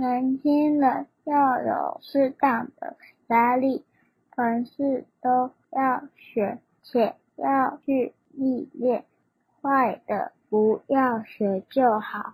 年轻人要有适当的压力凡事都要学且要去历练坏的不要学就好。